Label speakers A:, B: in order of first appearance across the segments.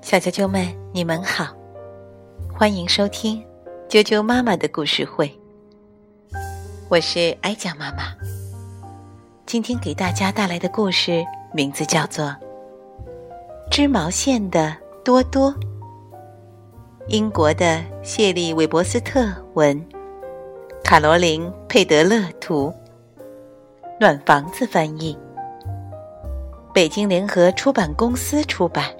A: 小啾啾们，你们好，欢迎收听啾啾妈妈的故事会。我是哀家妈妈，今天给大家带来的故事名字叫做《织毛线的多多》。英国的谢利·韦伯斯特文，卡罗琳·佩德勒图，暖房子翻译，北京联合出版公司出版。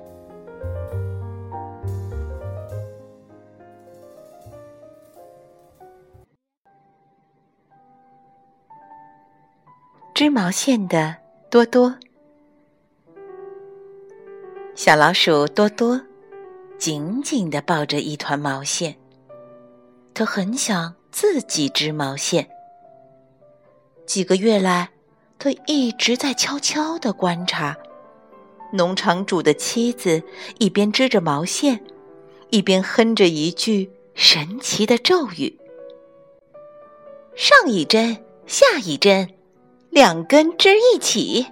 A: 织毛线的多多，小老鼠多多。紧紧地抱着一团毛线，他很想自己织毛线。几个月来，他一直在悄悄地观察农场主的妻子，一边织着毛线，一边哼着一句神奇的咒语：“上一针，下一针，两根织一起。”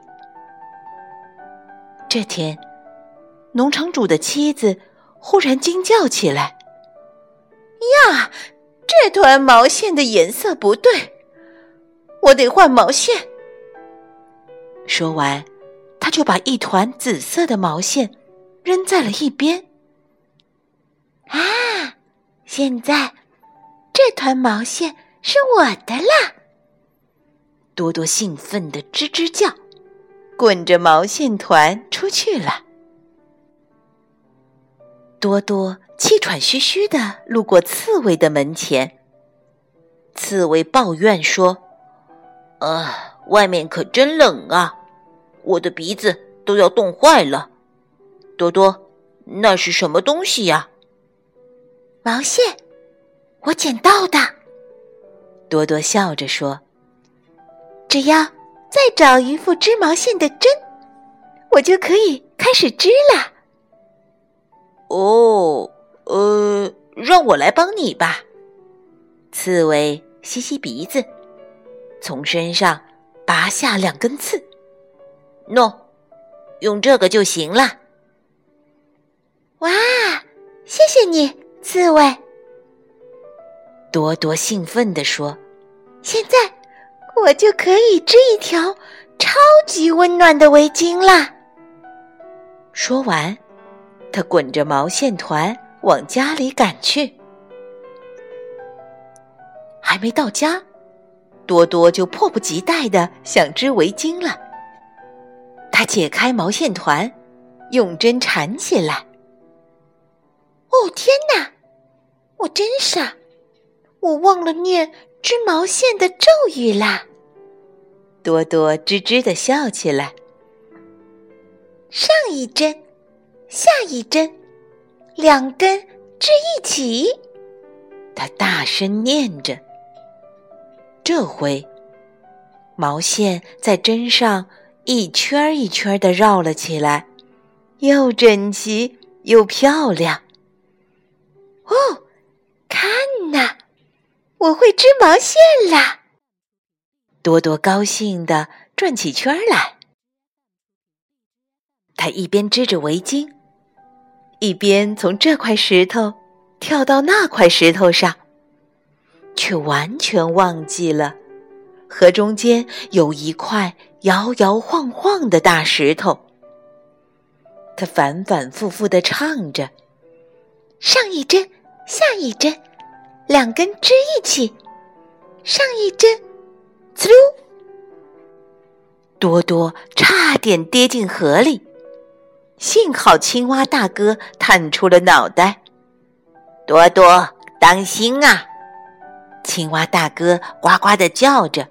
A: 这天，农场主的妻子。忽然惊叫起来：“呀，这团毛线的颜色不对，我得换毛线。”说完，他就把一团紫色的毛线扔在了一边。啊，现在这团毛线是我的啦！多多兴奋的吱吱叫，滚着毛线团出去了。多多气喘吁吁的路过刺猬的门前。刺猬抱怨说：“啊，外面可真冷啊，我的鼻子都要冻坏了。”多多，那是什么东西呀？毛线，我捡到的。多多笑着说：“只要再找一副织毛线的针，我就可以开始织了。”哦，呃，让我来帮你吧。刺猬吸吸鼻子，从身上拔下两根刺。喏，用这个就行了。哇，谢谢你，刺猬！多多兴奋地说：“现在我就可以织一条超级温暖的围巾啦！”说完。他滚着毛线团往家里赶去，还没到家，多多就迫不及待的想织围巾了。他解开毛线团，用针缠起来。哦天哪！我真傻，我忘了念织毛线的咒语啦。多多吱吱的笑起来。上一针。下一针，两根织一起。他大声念着。这回，毛线在针上一圈一圈的绕了起来，又整齐又漂亮。哦，看呐，我会织毛线啦！多多高兴的转起圈来。他一边织着围巾。一边从这块石头跳到那块石头上，却完全忘记了河中间有一块摇摇晃晃的大石头。他反反复复的唱着：“上一针，下一针，两根织一起。上一针，滋溜！”多多差点跌进河里。幸好青蛙大哥探出了脑袋，多多当心啊！青蛙大哥呱呱的叫着，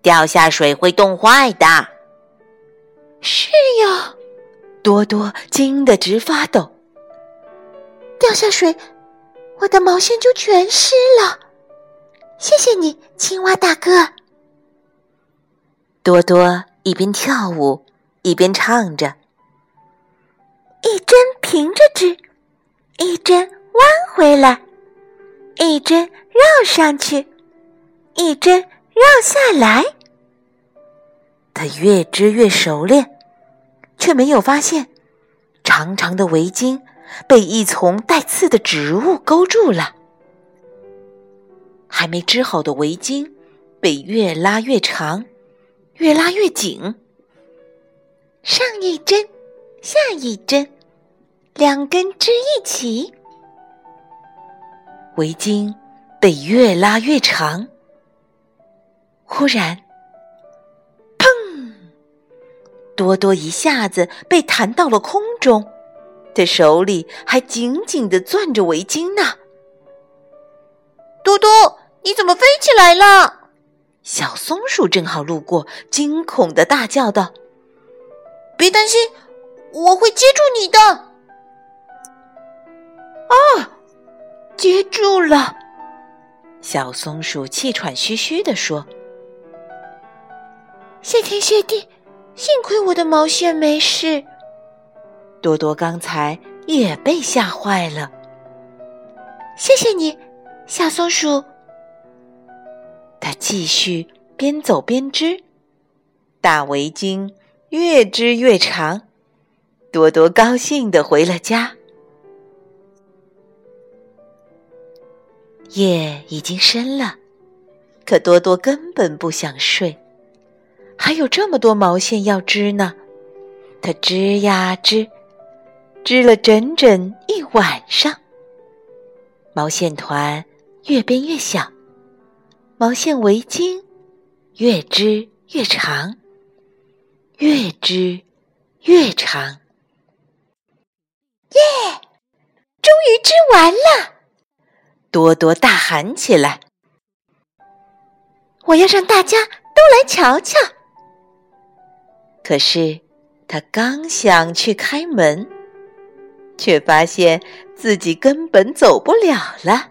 A: 掉下水会冻坏的。是呀，多多惊得直发抖。掉下水，我的毛线就全湿了。谢谢你，青蛙大哥。多多一边跳舞一边唱着。一针平着织，一针弯回来，一针绕上去，一针绕下来。他越织越熟练，却没有发现长长的围巾被一丛带刺的植物勾住了。还没织好的围巾被越拉越长，越拉越紧。
B: 上一针，下一针，两根织一起，
A: 围巾被越拉越长。忽然，砰！多多一下子被弹到了空中，他手里还紧紧的攥着围巾呢。
B: 多多，你怎么飞起来了？
A: 小松鼠正好路过，惊恐的大叫道：“
B: 别担心，我会接住你的。”
A: 啊，接住了！小松鼠气喘吁吁地说。
B: 谢天谢地，幸亏我的毛线没事。
A: 多多刚才也被吓坏了。
B: 谢谢你，小松鼠。
A: 他继续边走边织，大围巾越织越长。多多高兴的回了家。夜已经深了，可多多根本不想睡。还有这么多毛线要织呢，他织呀织，织了整整一晚上。毛线团越编越小，毛线围巾越织越长，越织越长。
B: 耶！终于织完了！
A: 多多大喊起来：“
B: 我要让大家都来瞧瞧！”
A: 可是，他刚想去开门，却发现自己根本走不了了。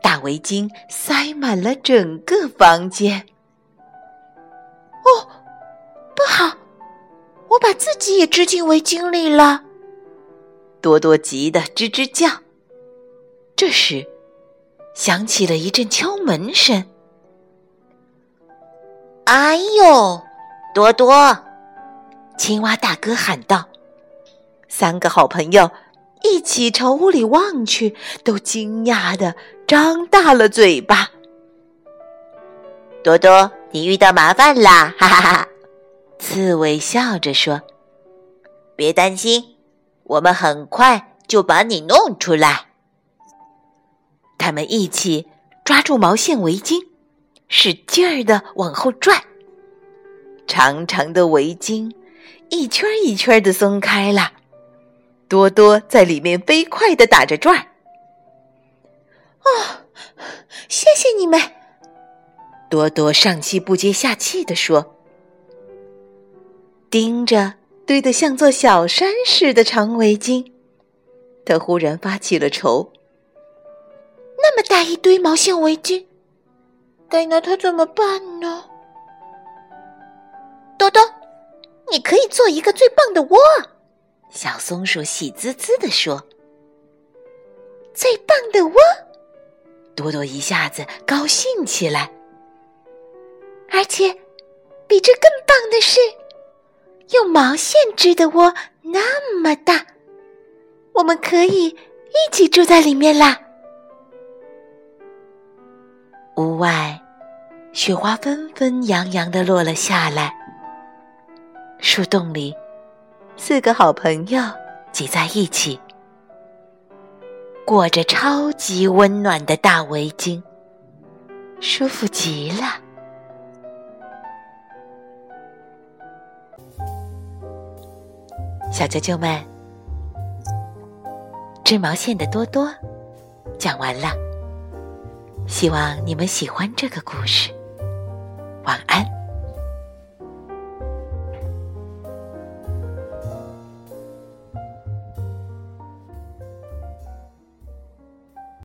A: 大围巾塞满了整个房间。
B: 哦，不好！我把自己也织进围巾里了。
A: 多多急得吱吱叫。这时，响起了一阵敲门声。
B: 哎呦，多多！
A: 青蛙大哥喊道。三个好朋友一起朝屋里望去，都惊讶的张大了嘴巴。
C: 多多，你遇到麻烦啦！哈哈哈！
A: 刺猬笑着说：“
C: 别担心，我们很快就把你弄出来。”
A: 他们一起抓住毛线围巾。使劲儿的往后拽，长长的围巾一圈一圈的松开了。多多在里面飞快的打着转儿。
B: 哦，谢谢你们！
A: 多多上气不接下气的说，盯着堆得像座小山似的长围巾，他忽然发起了愁。
B: 那么大一堆毛线围巾。该拿它怎么办呢？多多，你可以做一个最棒的窝。
A: 小松鼠喜滋滋地说：“
B: 最棒的窝！”
A: 多多一下子高兴起来。
B: 而且，比这更棒的是，用毛线织的窝那么大，我们可以一起住在里面啦。
A: 屋外，雪花纷纷扬扬的落了下来。树洞里，四个好朋友挤在一起，裹着超级温暖的大围巾，舒服极了。小啾啾们，织毛线的多多讲完了。希望你们喜欢这个故事。晚安。